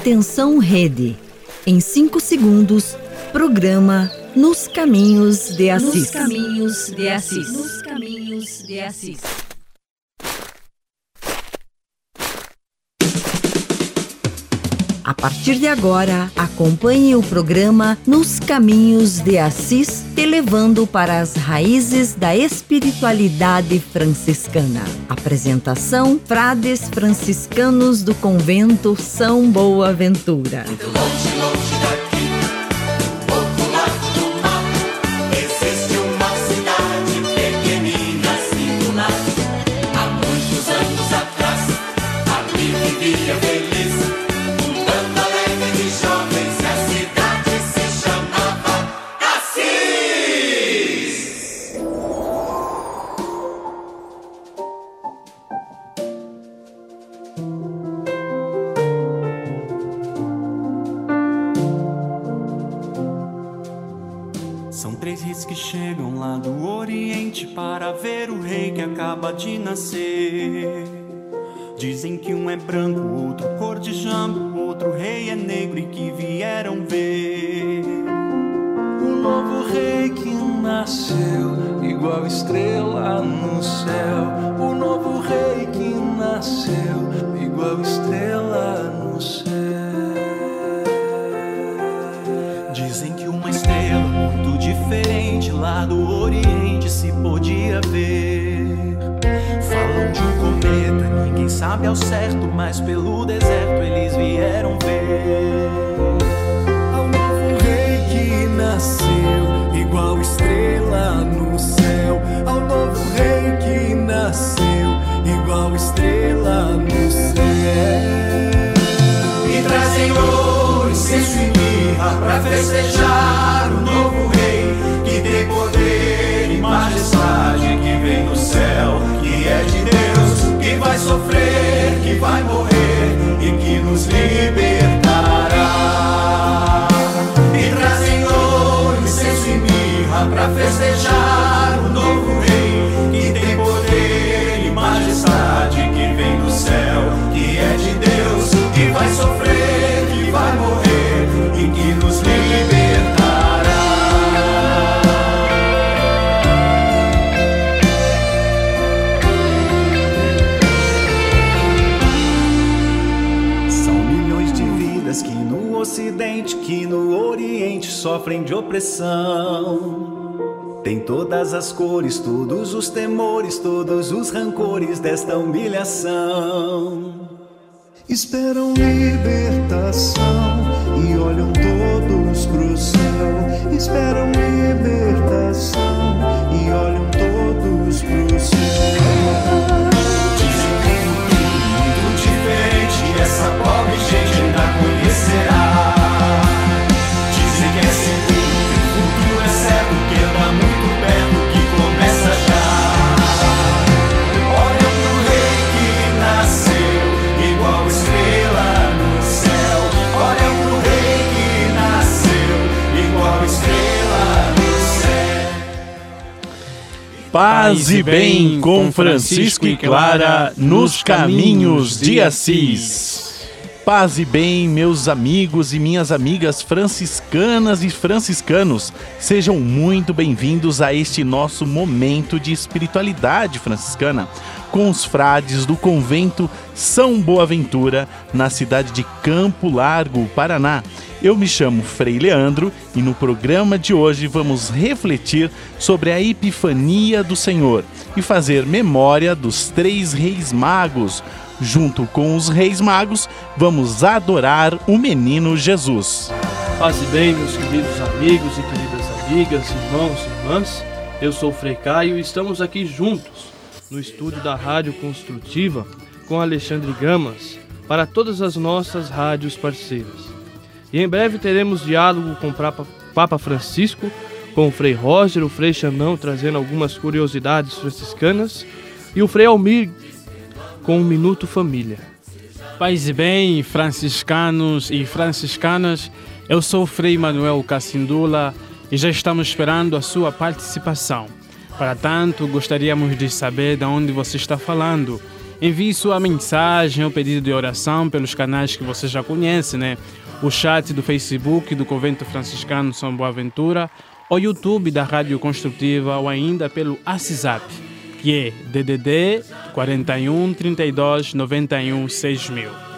Atenção Rede. Em 5 segundos, programa Nos Caminhos de Assis. Nos Caminhos de Assis. Nos Caminhos de Assis. A partir de agora, acompanhe o programa Nos Caminhos de Assis, te levando para as raízes da espiritualidade franciscana. Apresentação: Frades franciscanos do convento São Boaventura. Longe, longe de nascer. Dizem que um é branco, outro cor de jambo, outro rei é negro e que vieram ver. O novo rei que nasceu, igual estrela no céu. Sabe ao certo, mas pelo deserto eles vieram ver. Ao novo rei que nasceu, igual estrela no céu. Ao novo rei que nasceu, igual estrela no céu. E trazem ouro, incenso e mirra pra festejar festejar o novo rei que tem poder e majestade que vem do céu, que é de Deus, que vai sofrer, que vai morrer e que nos libertará. São milhões de vidas que no Ocidente, que no Oriente sofrem de opressão. Tem todas as cores, todos os temores, todos os rancores desta humilhação. Esperam libertação e olham todos pro céu. Esperam libertação Paz e bem com Francisco e Clara nos caminhos de Assis. Paz e bem, meus amigos e minhas amigas franciscanas e franciscanos, sejam muito bem-vindos a este nosso momento de espiritualidade franciscana com os frades do convento São Boaventura, na cidade de Campo Largo, Paraná. Eu me chamo Frei Leandro e no programa de hoje vamos refletir sobre a Epifania do Senhor e fazer memória dos três reis magos. Junto com os reis magos, vamos adorar o menino Jesus. Paz e bem, meus queridos amigos e queridas amigas, irmãos e irmãs. Eu sou o Frei Caio e estamos aqui juntos no estúdio da Rádio Construtiva com Alexandre Gamas para todas as nossas rádios parceiras. E em breve teremos diálogo com o Papa- Francisco, com o Frei Roger, o Frei Xandão trazendo algumas curiosidades franciscanas e o Frei Almir com o Minuto Família. Paz e bem, franciscanos e franciscanas, eu sou o Frei Manuel Cacindula e já estamos esperando a sua participação. Para tanto, gostaríamos de saber de onde você está falando envie sua mensagem ou pedido de oração pelos canais que você já conhece, né? O chat do Facebook do Convento Franciscano São Boaventura, o YouTube da Rádio Construtiva ou ainda pelo WhatsApp, que é DDD 41 32 91 6000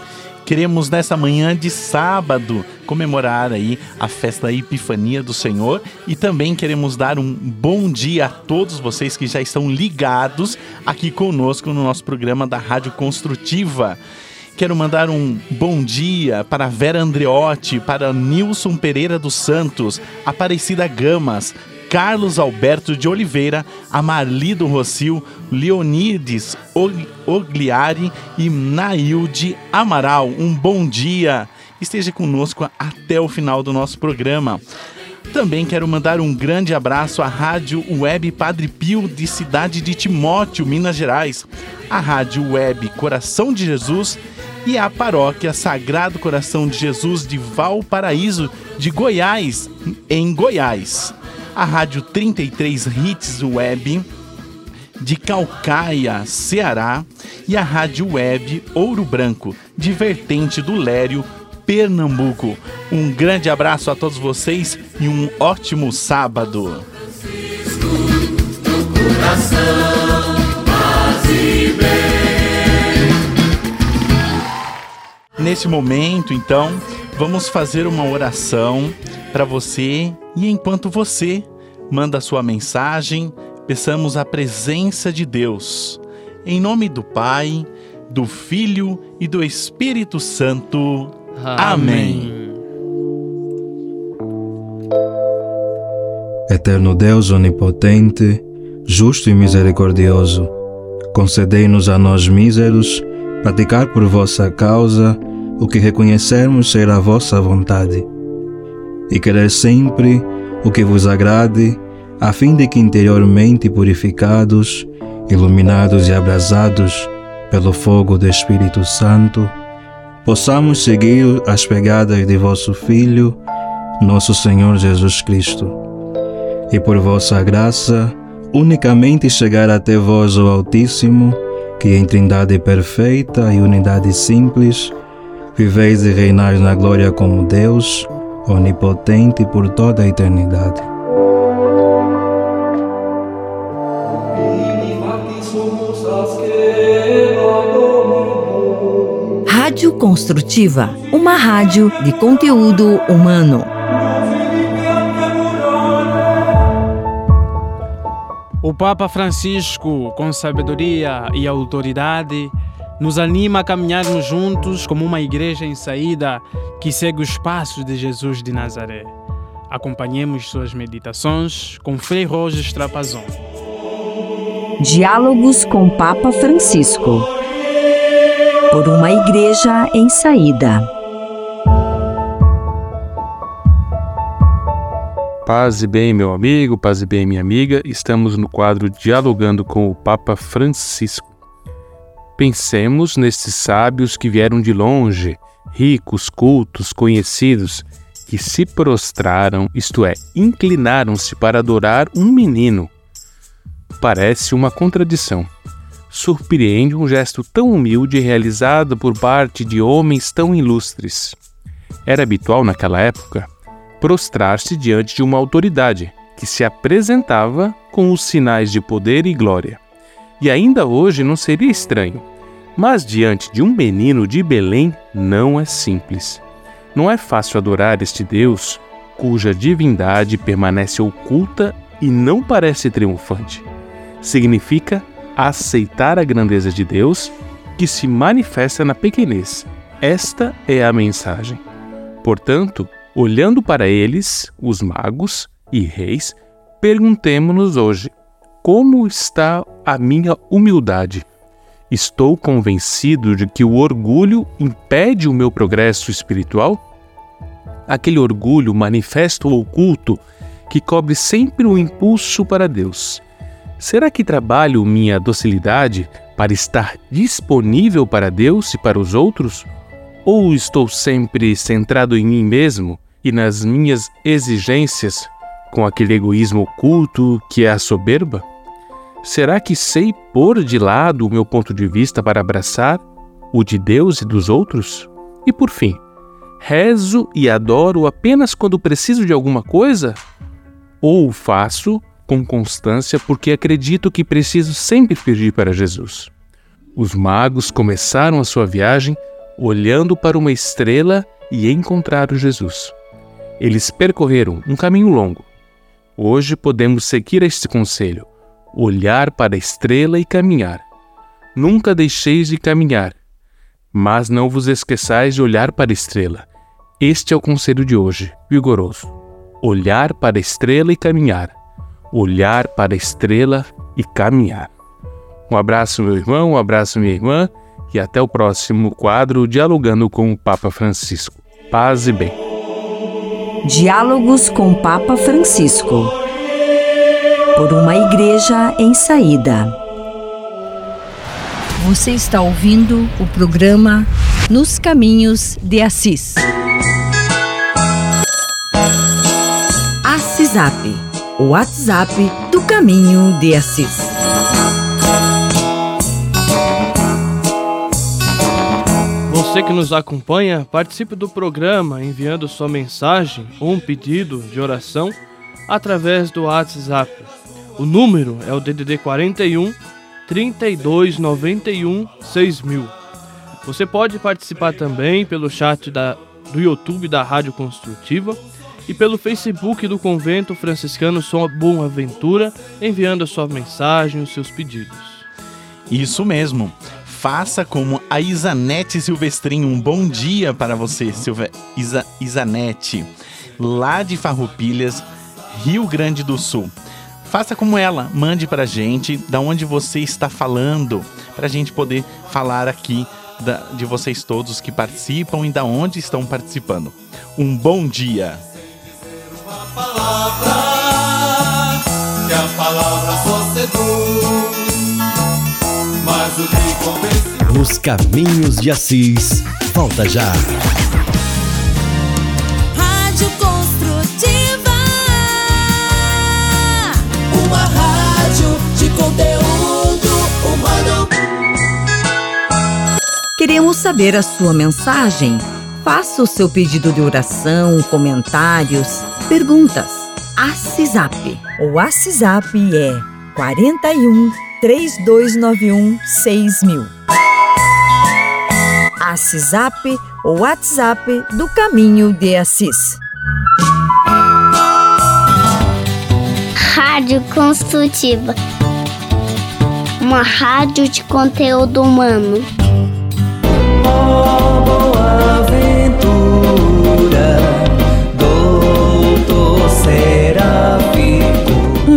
queremos nessa manhã de sábado comemorar aí a festa da Epifania do Senhor e também queremos dar um bom dia a todos vocês que já estão ligados aqui conosco no nosso programa da Rádio Construtiva. Quero mandar um bom dia para Vera Andreotti, para Nilson Pereira dos Santos, Aparecida Gamas, Carlos Alberto de Oliveira, Amarlido Rocio, Leonides Ogliari e Nailde Amaral. Um bom dia! Esteja conosco até o final do nosso programa. Também quero mandar um grande abraço à Rádio Web Padre Pio de Cidade de Timóteo, Minas Gerais, à Rádio Web Coração de Jesus e à Paróquia Sagrado Coração de Jesus de Valparaíso, de Goiás, em Goiás a Rádio 33 Hits Web de Calcaia, Ceará, e a Rádio Web Ouro Branco, de Vertente do Lério, Pernambuco. Um grande abraço a todos vocês e um ótimo sábado. Nesse momento, então, vamos fazer uma oração para você e enquanto você manda sua mensagem, peçamos a presença de Deus. Em nome do Pai, do Filho e do Espírito Santo. Amém. Eterno Deus onipotente, justo e misericordioso, concedei-nos a nós míseros praticar por vossa causa o que reconhecermos ser a vossa vontade e querer sempre o que vos agrade, a fim de que interiormente purificados, iluminados e abrasados pelo fogo do Espírito Santo, possamos seguir as pegadas de vosso Filho, nosso Senhor Jesus Cristo. E por vossa graça, unicamente chegar até vós, o Altíssimo, que em trindade perfeita e unidade simples, viveis e reinais na glória como Deus, onipotente por toda a eternidade. Rádio Construtiva, uma rádio de conteúdo humano. O Papa Francisco, com sabedoria e autoridade, nos anima a caminharmos juntos como uma igreja em saída que segue os passos de Jesus de Nazaré. Acompanhemos suas meditações com Frei Roges Trapazon. Diálogos com Papa Francisco. Por uma igreja em saída. Paz e bem, meu amigo, paz e bem, minha amiga. Estamos no quadro Dialogando com o Papa Francisco. Pensemos nestes sábios que vieram de longe, ricos, cultos, conhecidos, que se prostraram, isto é, inclinaram-se para adorar um menino. Parece uma contradição. Surpreende um gesto tão humilde realizado por parte de homens tão ilustres. Era habitual naquela época prostrar-se diante de uma autoridade que se apresentava com os sinais de poder e glória. E ainda hoje não seria estranho mas diante de um menino de Belém não é simples. Não é fácil adorar este Deus cuja divindade permanece oculta e não parece triunfante. Significa aceitar a grandeza de Deus que se manifesta na pequenez. Esta é a mensagem. Portanto, olhando para eles, os magos e reis, perguntemos-nos hoje: como está a minha humildade? Estou convencido de que o orgulho impede o meu progresso espiritual? Aquele orgulho manifesto ou oculto que cobre sempre o impulso para Deus. Será que trabalho minha docilidade para estar disponível para Deus e para os outros? Ou estou sempre centrado em mim mesmo e nas minhas exigências, com aquele egoísmo oculto que é a soberba? Será que sei pôr de lado o meu ponto de vista para abraçar o de Deus e dos outros? E por fim, rezo e adoro apenas quando preciso de alguma coisa? Ou faço com constância porque acredito que preciso sempre pedir para Jesus? Os magos começaram a sua viagem olhando para uma estrela e encontraram Jesus. Eles percorreram um caminho longo. Hoje podemos seguir este conselho: olhar para a estrela e caminhar. Nunca deixeis de caminhar, mas não vos esqueçais de olhar para a estrela. Este é o conselho de hoje, vigoroso. Olhar para a estrela e caminhar. Olhar para a estrela e caminhar. Um abraço, meu irmão, um abraço, minha irmã, e até o próximo quadro Dialogando com o Papa Francisco. Paz e bem. Diálogos com o Papa Francisco. Por uma igreja em saída. Você está ouvindo o programa Nos Caminhos de Assis. Assisap, o WhatsApp do Caminho de Assis. Você que nos acompanha, participe do programa enviando sua mensagem ou um pedido de oração através do WhatsApp. O número é o DDD 41 32 91 6000. Você pode participar também pelo chat da, do YouTube da Rádio Construtiva e pelo Facebook do Convento Franciscano São Boaventura, enviando a sua mensagem, os seus pedidos. Isso mesmo. Faça como a Isanete Silvestrinho. Um bom dia para você, Silve... Isa... Isanete, lá de Farroupilhas, Rio Grande do Sul. Faça como ela, mande para a gente da onde você está falando, para a gente poder falar aqui da... de vocês todos que participam e da onde estão participando. Um bom dia! Nos caminhos de Assis. Volta já. Conteúdo humano. Queremos saber a sua mensagem. Faça o seu pedido de oração, comentários, perguntas. Assisap. O Assisap é 41 3291 6000. Assisap, o WhatsApp do Caminho de Assis. Rádio Construtiva. Uma rádio de conteúdo humano.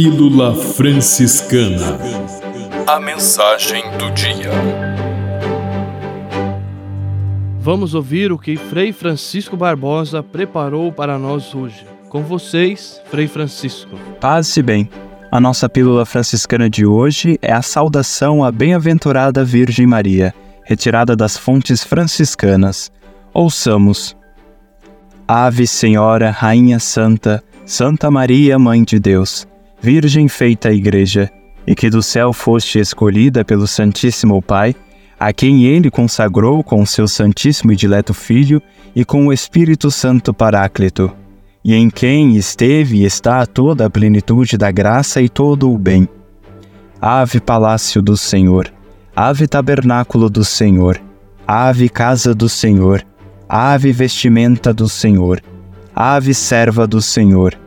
Pílula Franciscana. A mensagem do dia. Vamos ouvir o que Frei Francisco Barbosa preparou para nós hoje. Com vocês, Frei Francisco. Paz e bem. A nossa pílula franciscana de hoje é a saudação à bem-aventurada Virgem Maria, retirada das fontes franciscanas. Ouçamos. Ave Senhora, Rainha Santa, Santa Maria, Mãe de Deus, Virgem feita Igreja, e que do céu foste escolhida pelo Santíssimo Pai, a quem ele consagrou com seu Santíssimo e Dileto Filho e com o Espírito Santo Paráclito, e em quem esteve e está toda a plenitude da graça e todo o bem. Ave Palácio do Senhor, Ave Tabernáculo do Senhor, Ave Casa do Senhor, Ave Vestimenta do Senhor, Ave Serva do Senhor,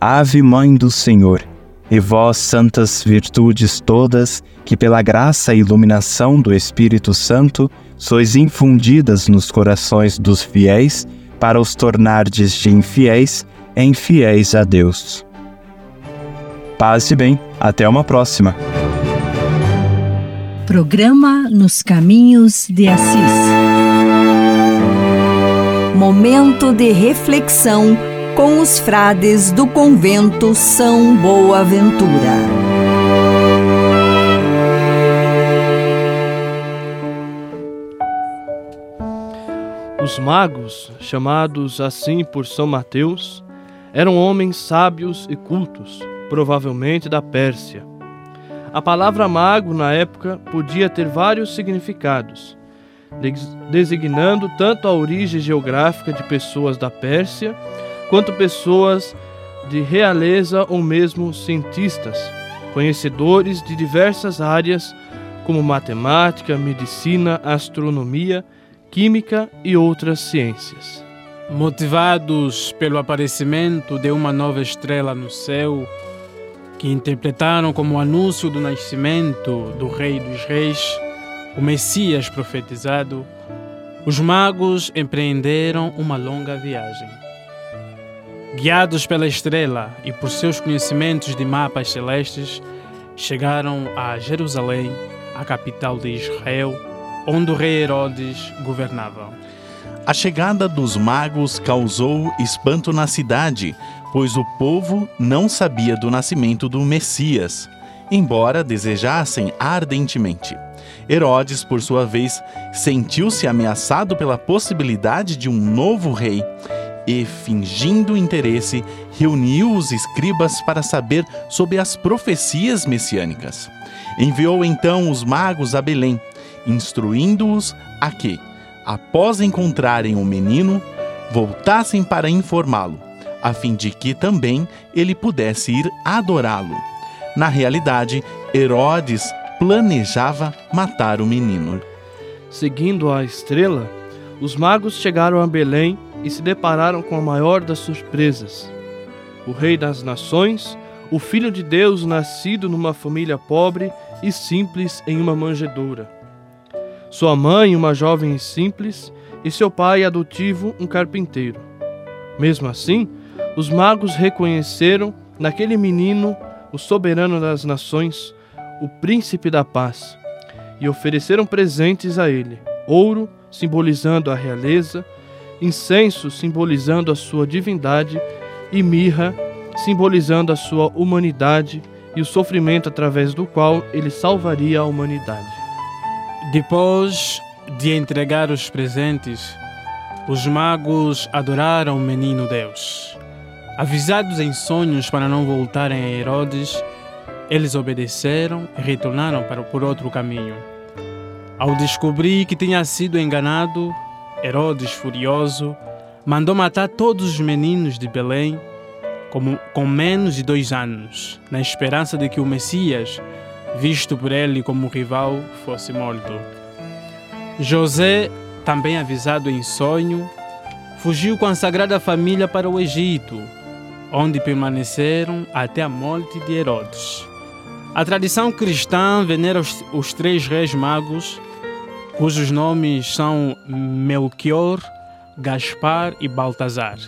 Ave Mãe do Senhor, e vós, santas virtudes todas, que pela graça e iluminação do Espírito Santo sois infundidas nos corações dos fiéis, para os tornardes de infiéis em fiéis a Deus. Paz e bem, até uma próxima. Programa Nos Caminhos de Assis. Momento de reflexão com os frades do convento São Boaventura. Os magos, chamados assim por São Mateus, eram homens sábios e cultos, provavelmente da Pérsia. A palavra mago na época podia ter vários significados, designando tanto a origem geográfica de pessoas da Pérsia quanto pessoas de realeza ou mesmo cientistas, conhecedores de diversas áreas como matemática, medicina, astronomia, química e outras ciências. Motivados pelo aparecimento de uma nova estrela no céu, que interpretaram como anúncio do nascimento do Rei dos Reis, o Messias profetizado, os magos empreenderam uma longa viagem. Guiados pela estrela e por seus conhecimentos de mapas celestes, chegaram a Jerusalém, a capital de Israel, onde o rei Herodes governava. A chegada dos magos causou espanto na cidade, pois o povo não sabia do nascimento do Messias, embora desejassem ardentemente. Herodes, por sua vez, sentiu-se ameaçado pela possibilidade de um novo rei e, fingindo interesse, reuniu os escribas para saber sobre as profecias messiânicas. Enviou então os magos a Belém, instruindo-os a que, após encontrarem o menino, voltassem para informá-lo, a fim de que também ele pudesse ir adorá-lo. Na realidade, Herodes planejava matar o menino. Seguindo a estrela, os magos chegaram a Belém e se depararam com a maior das surpresas. O Rei das Nações, o Filho de Deus nascido numa família pobre e simples em uma manjedoura. Sua mãe, uma jovem simples, e seu pai adotivo, um carpinteiro. Mesmo assim, os magos reconheceram naquele menino o soberano das nações, o príncipe da paz, e ofereceram presentes a ele: ouro, simbolizando a realeza, incenso, simbolizando a sua divindade, e mirra, simbolizando a sua humanidade e o sofrimento através do qual ele salvaria a humanidade. Depois de entregar os presentes, os magos adoraram o menino Deus. Avisados em sonhos para não voltarem a Herodes, eles obedeceram e retornaram para por outro caminho. Ao descobrir que tinha sido enganado, Herodes, furioso, mandou matar todos os meninos de Belém como, com menos de dois anos, na esperança de que o Messias, visto por ele como rival, fosse morto. José, também avisado em sonho, fugiu com a Sagrada Família para o Egito, onde permaneceram até a morte de Herodes. A tradição cristã venera os, os três reis magos cujos nomes são Melchior, Gaspar e Baltazar.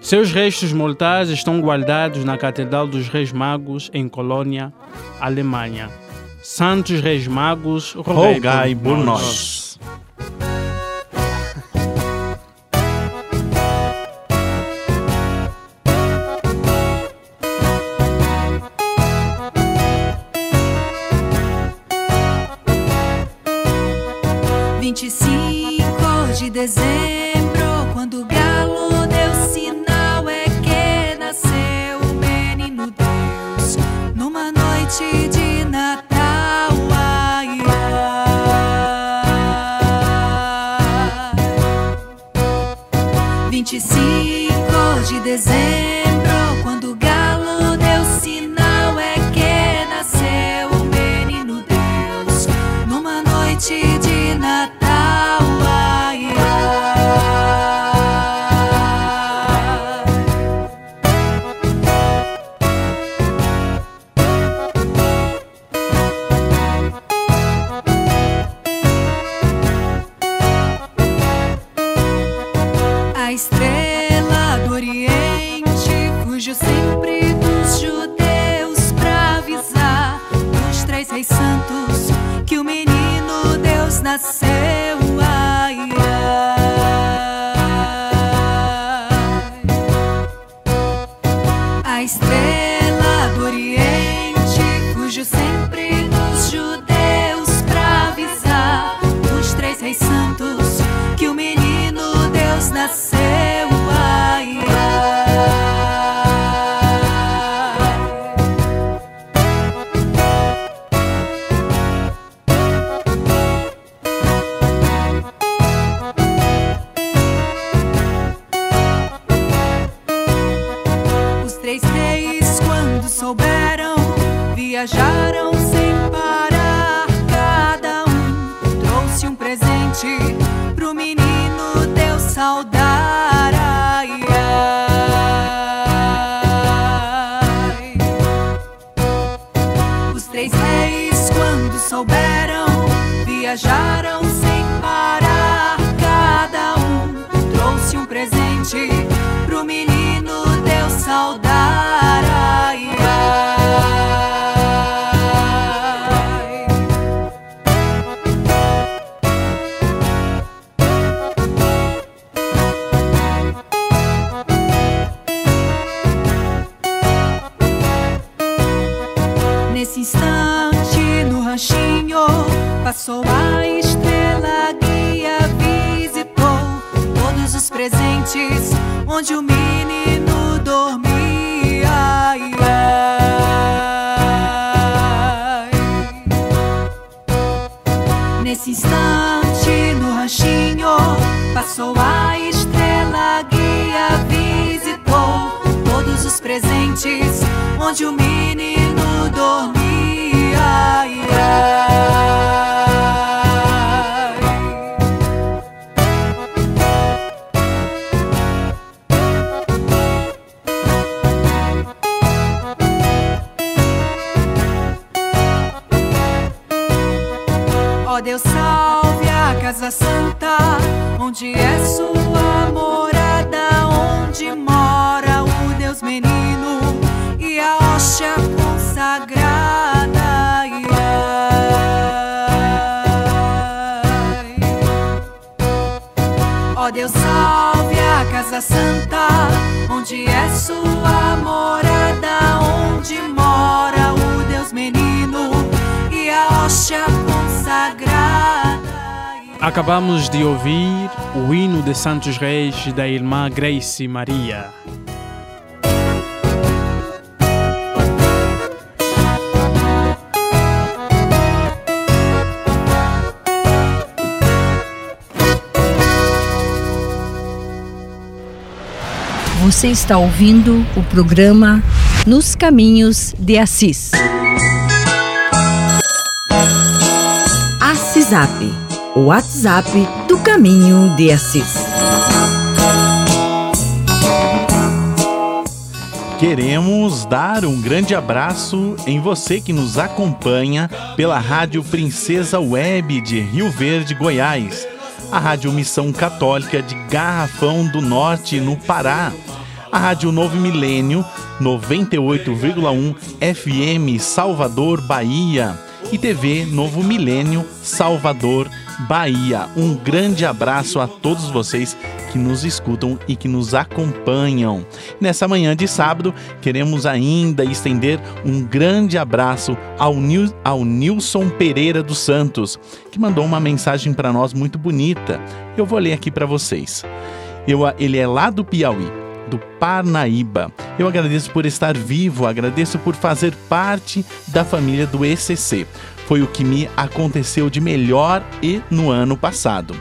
Seus restos mortais estão guardados na Catedral dos Reis Magos, em Colônia, Alemanha. Santos Reis Magos, rogai, por nós. 25 de dezembro. Acabamos de ouvir o hino de Santos Reis da irmã Grace Maria. Você está ouvindo o programa Nos Caminhos de Assis. Assisap o WhatsApp do Caminho de Assis. Queremos dar um grande abraço em você que nos acompanha pela Rádio Princesa Web de Rio Verde, Goiás, a Rádio Missão Católica de Garrafão do Norte, no Pará, a Rádio Novo Milênio 98,1 FM Salvador, Bahia e TV Novo Milênio, Salvador, Bahia. Um grande abraço a todos vocês que nos escutam e que nos acompanham. Nessa manhã de sábado, queremos ainda estender um grande abraço ao, Nil, ao Nilson Pereira dos Santos, que mandou uma mensagem para nós muito bonita. Eu vou ler aqui para vocês. Eu, ele é lá do Piauí do Parnaíba. Eu agradeço por estar vivo, agradeço por fazer parte da família do ECC. Foi o que me aconteceu de melhor e no ano passado.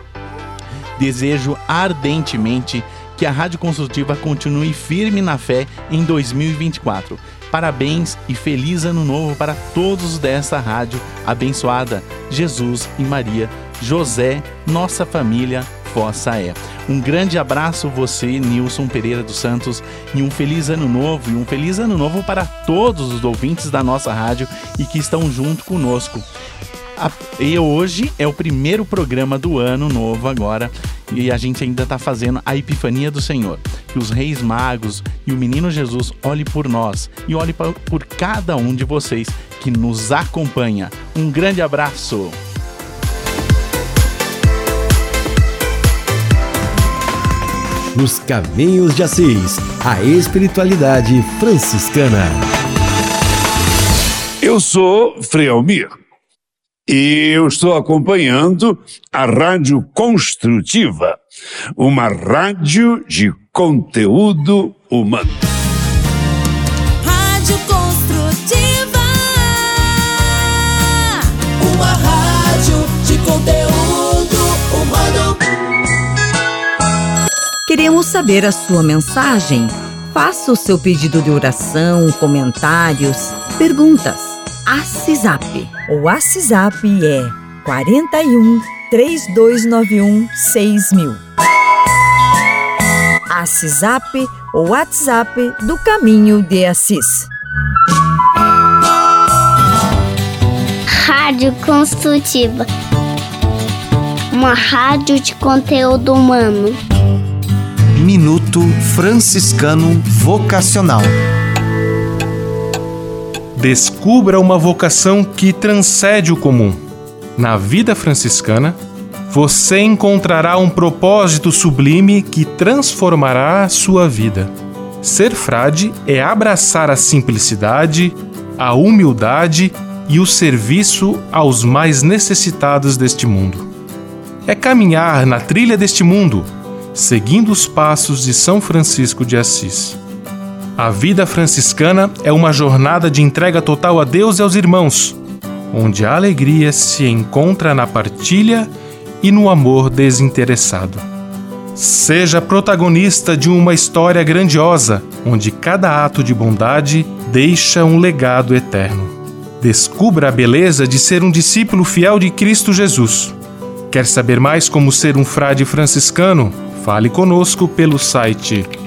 Desejo ardentemente que a Rádio Construtiva continue firme na fé em 2024. Parabéns e feliz ano novo para todos dessa rádio abençoada. Jesus e Maria, José, nossa família, vossa é. Um grande abraço você, Nilson Pereira dos Santos, e um feliz ano novo, e um feliz ano novo para todos os ouvintes da nossa rádio e que estão junto conosco. E hoje é o primeiro programa do ano novo agora e a gente ainda está fazendo a Epifania do Senhor. Que os reis magos e o menino Jesus olhe por nós e olhe por cada um de vocês que nos acompanha. Um grande abraço! Nos Caminhos de Assis, a espiritualidade franciscana. Eu sou Frei Almir e eu estou acompanhando a Rádio Construtiva, uma rádio de conteúdo humano. Queremos saber a sua mensagem. Faça o seu pedido de oração, comentários, perguntas. ACISAP. O WhatsApp é 41 3291 6000. ACISAP, o WhatsApp do Caminho de Assis. Rádio Construtiva. Uma rádio de conteúdo humano. Minuto Franciscano Vocacional. Descubra uma vocação que transcende o comum. Na vida franciscana, você encontrará um propósito sublime que transformará a sua vida. Ser frade é abraçar a simplicidade, a humildade e o serviço aos mais necessitados deste mundo. É caminhar na trilha deste mundo, seguindo os passos de São Francisco de Assis. A vida franciscana é uma jornada de entrega total a Deus e aos irmãos, onde a alegria se encontra na partilha e no amor desinteressado. Seja protagonista de uma história grandiosa, onde cada ato de bondade deixa um legado eterno. Descubra a beleza de ser um discípulo fiel de Cristo Jesus. Quer saber mais como ser um frade franciscano? Fale conosco pelo site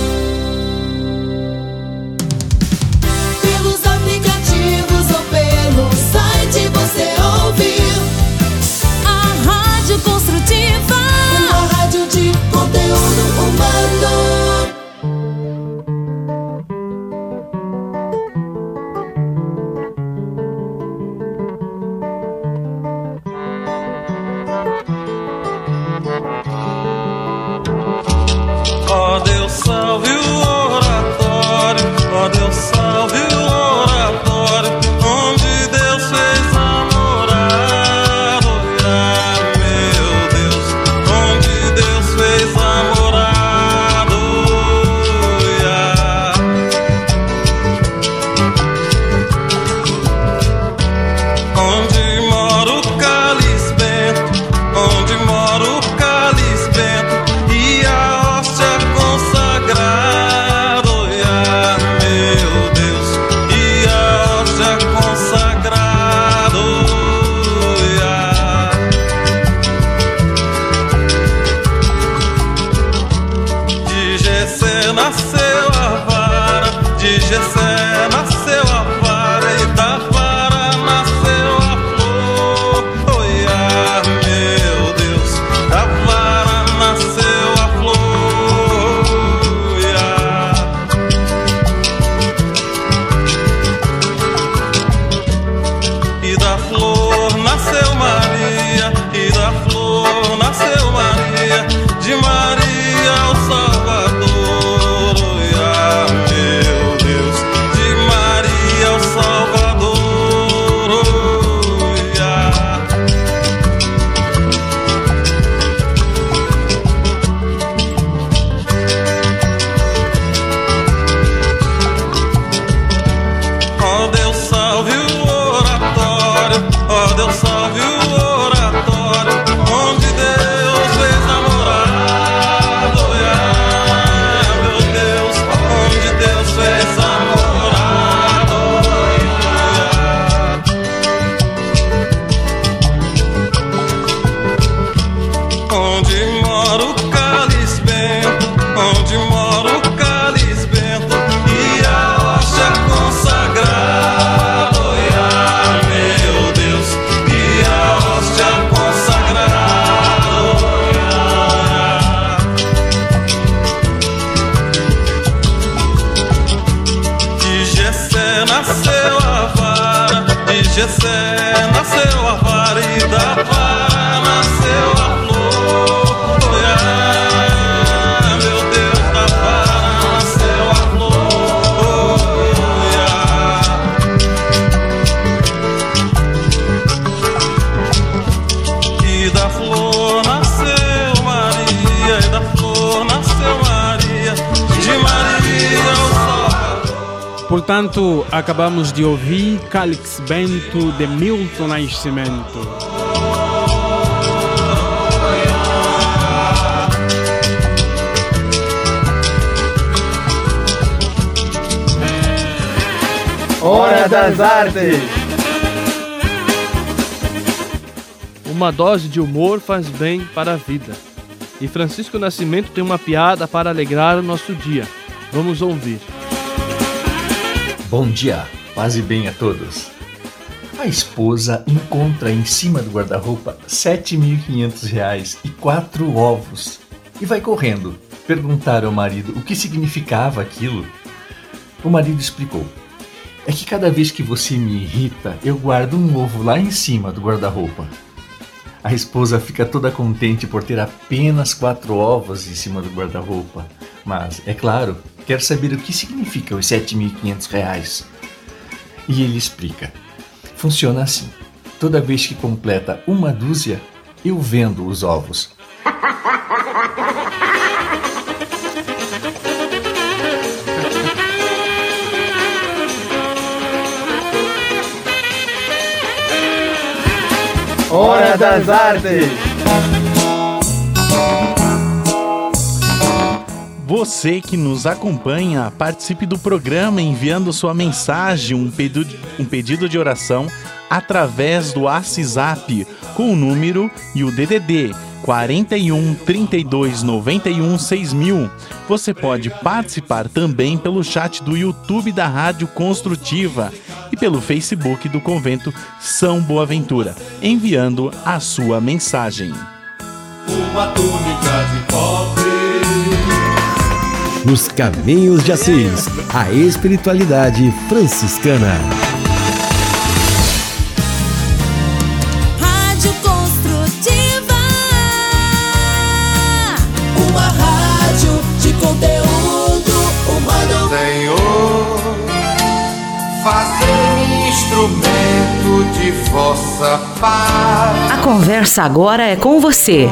De Portanto, acabamos de ouvir Calix Bento de Milton Nascimento. Hora das Artes! Uma dose de humor faz bem para a vida. E Francisco Nascimento tem uma piada para alegrar o nosso dia. Vamos ouvir. Bom dia, paz e bem a todos. A esposa encontra em cima do guarda-roupa 7.500 reais e quatro ovos e vai correndo perguntar ao marido o que significava aquilo. O marido explicou: É que cada vez que você me irrita, eu guardo um ovo lá em cima do guarda-roupa. A esposa fica toda contente por ter apenas quatro ovos em cima do guarda-roupa, mas, é claro, quer saber o que significa os 7.500 reais. E ele explica. Funciona assim. Toda vez que completa uma dúzia, eu vendo os ovos. Hora das Artes! Você que nos acompanha, participe do programa enviando sua mensagem, um pedido, um pedido de oração através do WhatsApp com o número e o DDD 41 32 91 6000. Você pode participar também pelo chat do YouTube da Rádio Construtiva e pelo Facebook do Convento São Boaventura, enviando a sua mensagem. Uma túnica de pobre. Nos Caminhos de Assis, a espiritualidade franciscana. Rádio Construtiva. Uma rádio de conteúdo humano. Senhor, fazer-me instrumento de vossa paz. A conversa agora é com você,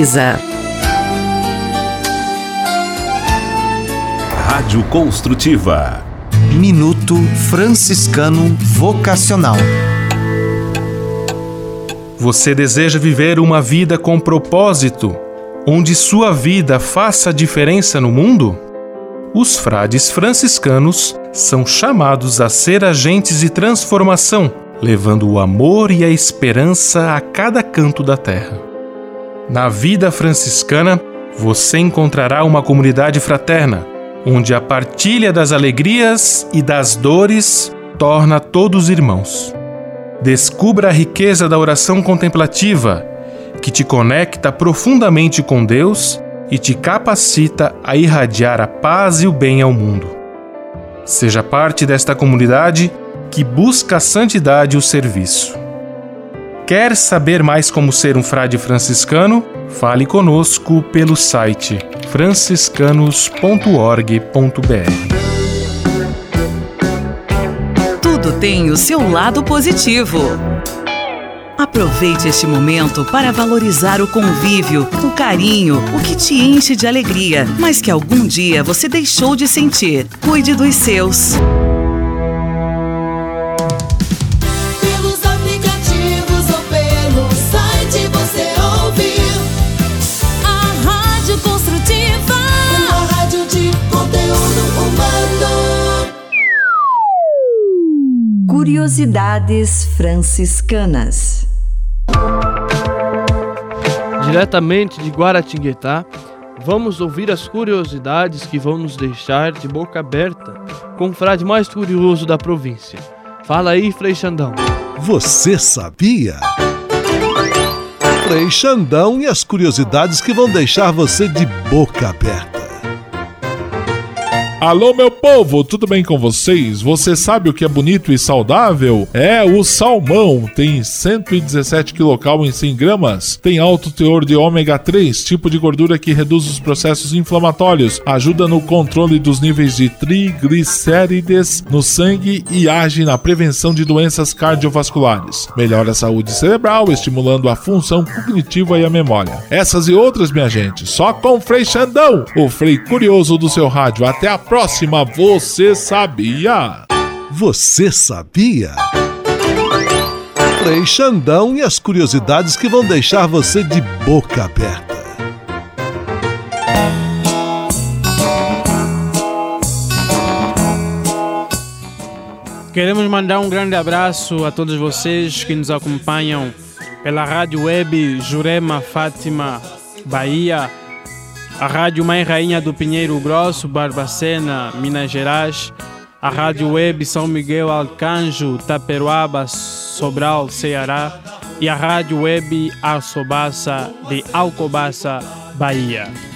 Rádio Construtiva. Minuto Franciscano Vocacional. Você deseja viver uma vida com propósito, onde sua vida faça diferença no mundo? Os frades franciscanos são chamados a ser agentes de transformação, levando o amor e a esperança a cada canto da terra. Na vida franciscana, você encontrará uma comunidade fraterna, onde a partilha das alegrias e das dores torna todos irmãos. Descubra a riqueza da oração contemplativa, que te conecta profundamente com Deus e te capacita a irradiar a paz e o bem ao mundo. Seja parte desta comunidade que busca a santidade e o serviço. Quer saber mais como ser um frade franciscano? Fale conosco pelo site franciscanos.org.br. Tudo tem o seu lado positivo. Aproveite este momento para valorizar o convívio, o carinho, o que te enche de alegria, mas que algum dia você deixou de sentir. Cuide dos seus. Curiosidades franciscanas. Diretamente de Guaratinguetá, vamos ouvir as curiosidades que vão nos deixar de boca aberta com o frade mais curioso da província. Fala aí, Frei Xandão. Você sabia? Frei Xandão e as curiosidades que vão deixar você de boca aberta. Alô, meu povo, tudo bem com vocês? Você sabe o que é bonito e saudável? É o salmão. Tem 117 kcal em 100 gramas. Tem alto teor de ômega 3, tipo de gordura que reduz os processos inflamatórios, ajuda no controle dos níveis de triglicérides no sangue e age na prevenção de doenças cardiovasculares. Melhora a saúde cerebral, estimulando a função cognitiva e a memória. Essas e outras, minha gente, só com Frei Xandão, o Frei curioso do seu rádio. Até a próxima, você sabia? Você sabia? Frei Xandão e as curiosidades que vão deixar você de boca aberta. Queremos mandar um grande abraço a todos vocês que nos acompanham pela rádio web Jurema Fátima Bahia, a rádio Mãe Rainha do Pinheiro Grosso, Barbacena, Minas Gerais, a rádio web São Miguel Arcanjo, Taperoaba, Sobral, Ceará e a rádio web Arçobaça de Alcobaça, Bahia.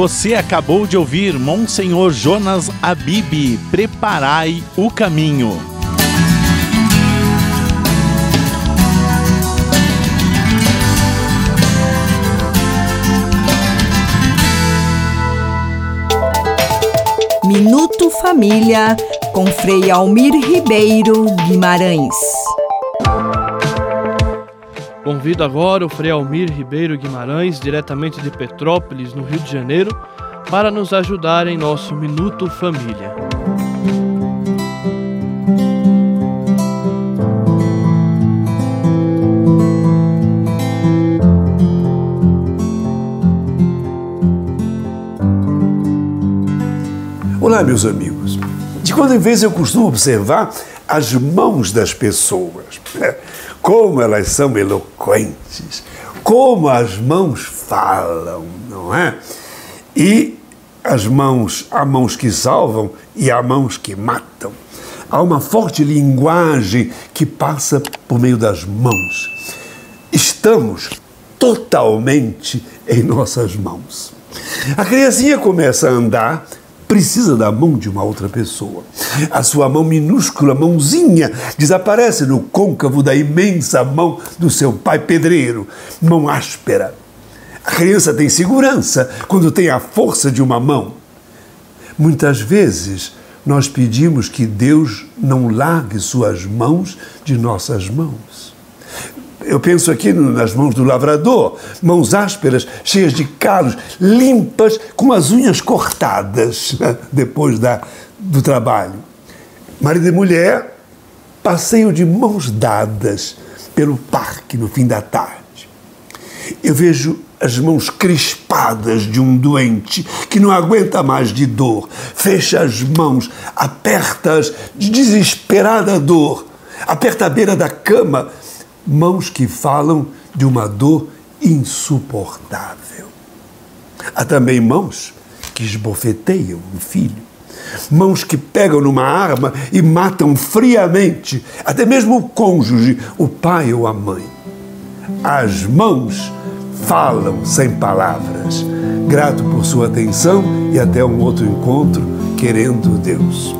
Você acabou de ouvir Monsenhor Jonas Abib, Preparai o Caminho. Minuto Família com Frei Almir Ribeiro Guimarães. Convido agora o Frei Almir Ribeiro Guimarães, diretamente de Petrópolis, no Rio de Janeiro, para nos ajudar em nosso Minuto Família. Olá, meus amigos. De quando em vez eu costumo observar as mãos das pessoas? Como elas são eloquentes, como as mãos falam, não é? E as mãos, há mãos que salvam e há mãos que matam. Há uma forte linguagem que passa por meio das mãos. Estamos totalmente em nossas mãos. A criancinha começa a andar, precisa da mão de uma outra pessoa. A sua mão minúscula, mãozinha, desaparece no côncavo da imensa mão do seu pai pedreiro, mão áspera. A criança tem segurança quando tem a força de uma mão. Muitas vezes nós pedimos que Deus não largue suas mãos de nossas mãos. Eu penso aqui nas mãos do lavrador, mãos ásperas, cheias de calos, limpas, com as unhas cortadas depois da, do trabalho. Marido e mulher, passeio de mãos dadas pelo parque no fim da tarde. Eu vejo as mãos crispadas de um doente que não aguenta mais de dor. Fecha as mãos, aperta-as de desesperada dor. Aperta a beira da cama, mãos que falam de uma dor insuportável. Há também mãos que esbofeteiam um filho. Mãos que pegam numa arma e matam friamente, até mesmo o cônjuge, o pai ou a mãe. As mãos falam sem palavras. Grato por sua atenção e até um outro encontro, querendo Deus.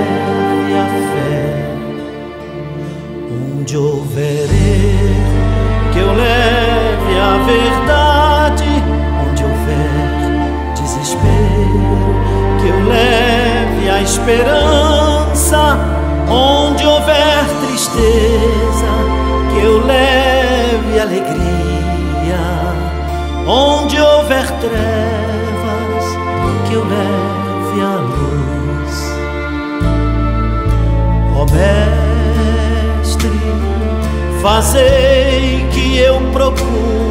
verdade. Onde houver desespero, que eu leve a esperança. Onde houver tristeza, que eu leve alegria. Onde houver trevas, que eu leve a luz. Ó Mestre, fazei que eu procure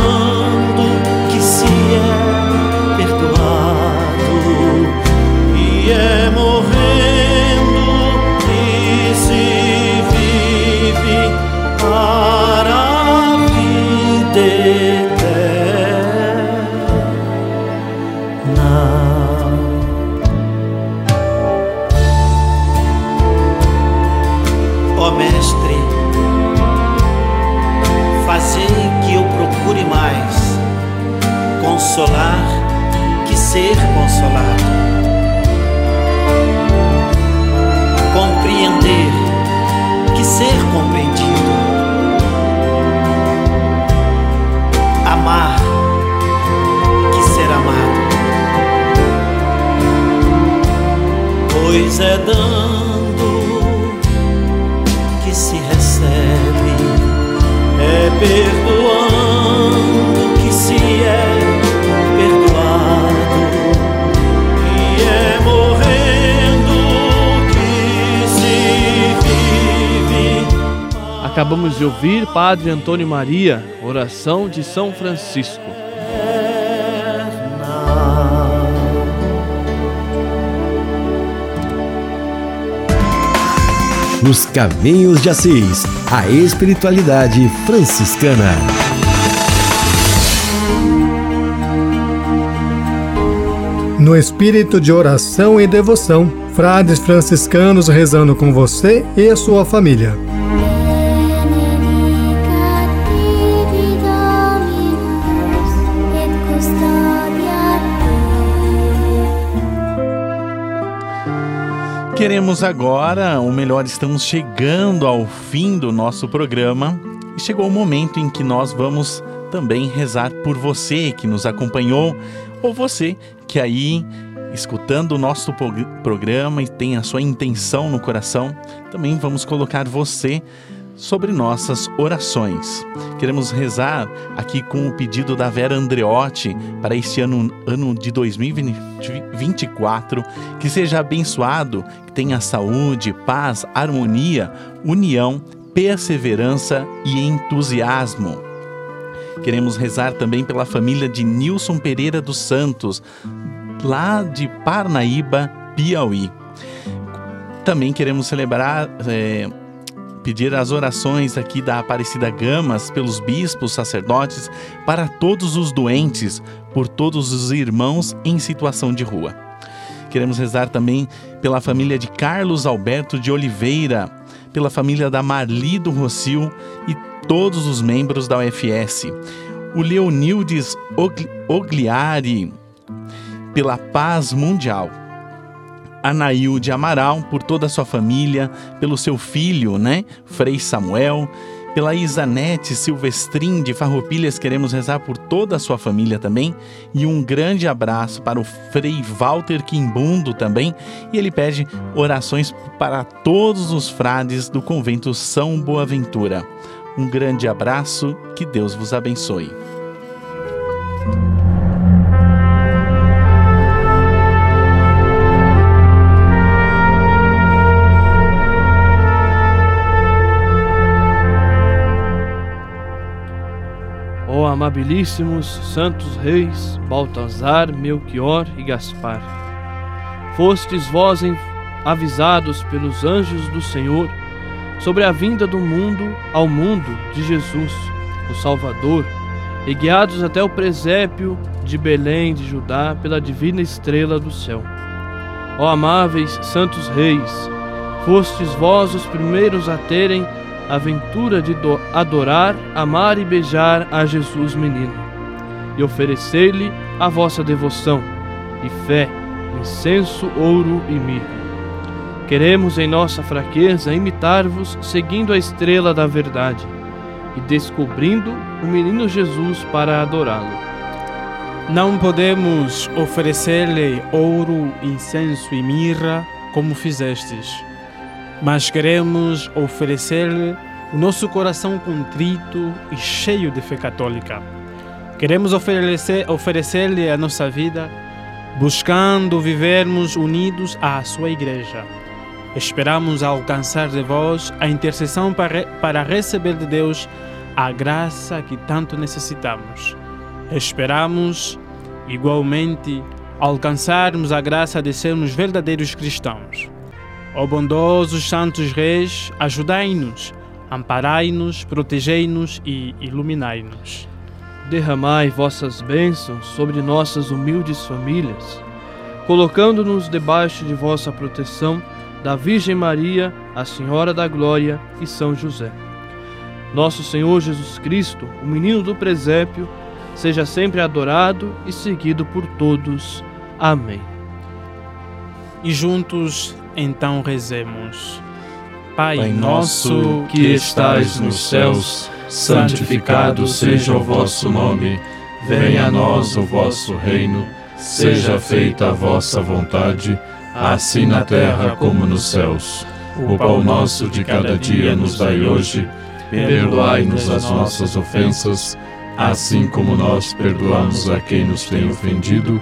ser compreendido. Amar que ser amado. Pois é dando que se recebe, é perdoando Acabamos de ouvir Padre Antônio Maria, oração de São Francisco. Nos Caminhos de Assis, a espiritualidade franciscana. No espírito de oração e devoção, frades franciscanos rezando com você e a sua família. Queremos agora, ou melhor, estamos chegando ao fim do nosso programa. E chegou o momento em que nós vamos também rezar por você que nos acompanhou ou você que aí escutando o nosso prog- programa e tem a sua intenção no coração, também vamos colocar você sobre nossas orações. Queremos rezar aqui com o pedido da Vera Andreotti para este ano, ano de 2024, que seja abençoado, que tenha saúde, paz, harmonia, união, perseverança e entusiasmo. Queremos rezar também pela família de Nilson Pereira dos Santos, lá de Parnaíba, Piauí. Também queremos celebrar, é, pedir as orações aqui da Aparecida Gamas pelos bispos, sacerdotes, para todos os doentes, por todos os irmãos em situação de rua. Queremos rezar também pela família de Carlos Alberto de Oliveira, pela família da Marli do Rocio e todos os membros da UFS. O Leonildes Ogli- Ogliari, pela paz mundial. Anaílde Amaral, por toda a sua família, pelo seu filho, né, Frei Samuel, pela Isanete Silvestrin de Farroupilhas, queremos rezar por toda a sua família também, e um grande abraço para o Frei Walter Quimbundo também, e ele pede orações para todos os frades do convento São Boaventura. Um grande abraço, que Deus vos abençoe. Amabilíssimos santos reis Baltazar, Melchior e Gaspar, fostes vós avisados pelos anjos do Senhor sobre a vinda do mundo ao mundo de Jesus, o Salvador, e guiados até o presépio de Belém de Judá pela divina estrela do céu. Ó amáveis santos reis, fostes vós os primeiros a terem a ventura de do- adorar, amar e beijar a Jesus menino, e oferecer-lhe a vossa devoção e fé, incenso, ouro e mirra. Queremos em nossa fraqueza imitar-vos seguindo a estrela da verdade e descobrindo o menino Jesus para adorá-lo. Não podemos oferecer-lhe ouro, incenso e mirra como fizestes, mas queremos oferecer-lhe o nosso coração contrito e cheio de fé católica. Queremos oferecer- oferecer-lhe a nossa vida, buscando vivermos unidos à sua igreja. Esperamos alcançar de vós a intercessão para, para receber de Deus a graça que tanto necessitamos. Esperamos, igualmente, alcançarmos a graça de sermos verdadeiros cristãos. Ó bondosos santos reis, ajudai-nos, amparai-nos, protegei-nos e iluminai-nos. Derramai vossas bênçãos sobre nossas humildes famílias, colocando-nos debaixo de vossa proteção da Virgem Maria, a Senhora da Glória e São José. Nosso Senhor Jesus Cristo, o menino do presépio, seja sempre adorado e seguido por todos. Amém. E juntos, então, rezemos. Pai, Pai nosso que estais nos céus, santificado seja o vosso nome. Venha a nós o vosso reino. Seja feita a vossa vontade, assim na terra como nos céus. O pão nosso de cada dia nos dai hoje. Perdoai-nos as nossas ofensas, assim como nós perdoamos a quem nos tem ofendido.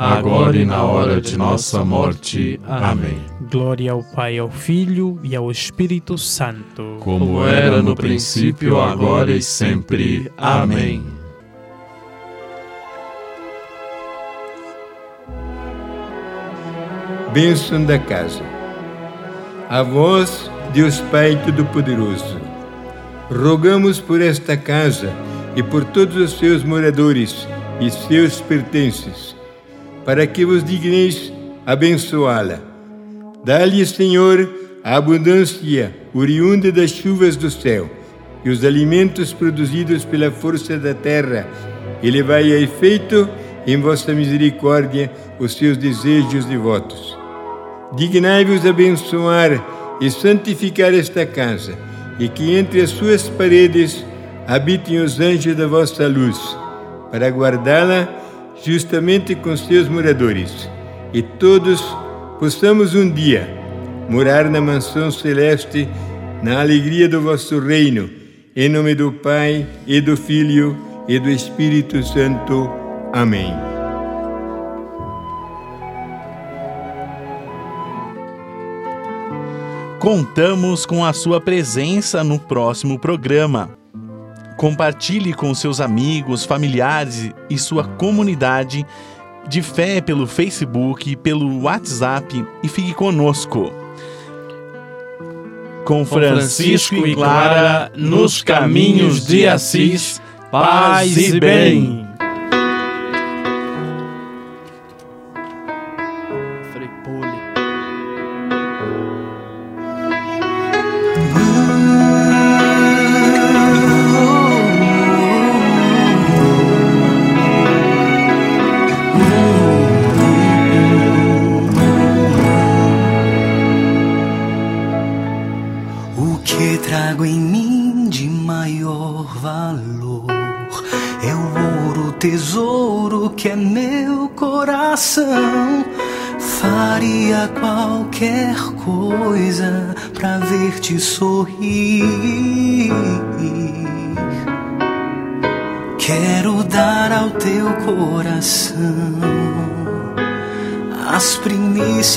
agora e na hora de nossa morte. Amém. Glória ao Pai, ao Filho e ao Espírito Santo. Como era no princípio, agora e sempre. Amém. Bênção da casa. A vós, Deus Pai Todo-Poderoso, rogamos por esta casa e por todos os seus moradores e seus pertences, para que vos digneis abençoá-la. Dá-lhe, Senhor, a abundância oriunda das chuvas do céu e os alimentos produzidos pela força da terra, e levai a efeito, em vossa misericórdia, os seus desejos e votos. Dignai-vos abençoar e santificar esta casa, e que entre as suas paredes habitem os anjos da vossa luz, para guardá-la justamente com seus moradores, e todos possamos um dia morar na mansão celeste, na alegria do vosso reino, em nome do Pai e do Filho e do Espírito Santo. Amém. Contamos com a sua presença no próximo programa. Compartilhe com seus amigos, familiares e sua comunidade de fé pelo Facebook, pelo WhatsApp e fique conosco. Com Francisco e Clara nos caminhos de Assis, paz e bem.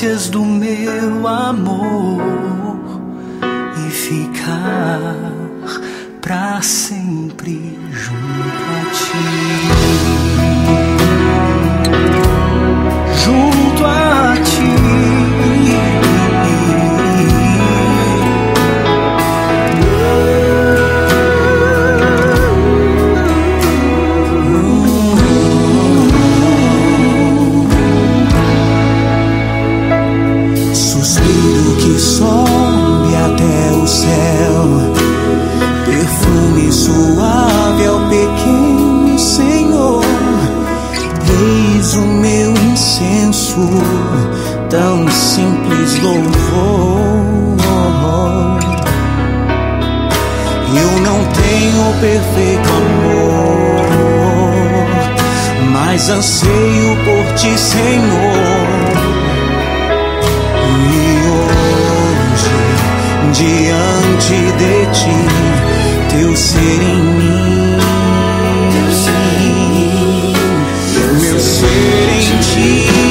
Primícias do meu amor e ficar pra sempre junto a ti. Junto louvor. Eu não tenho perfeito amor, mas anseio por ti, Senhor. E hoje, diante de ti, teu ser em mim, meu ser em ti.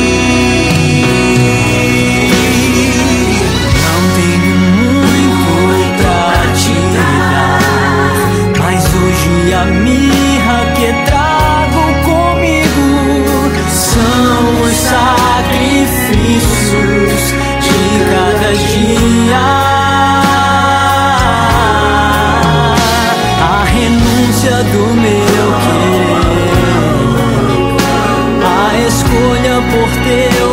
caminhar. A renúncia do meu querer, a escolha por teu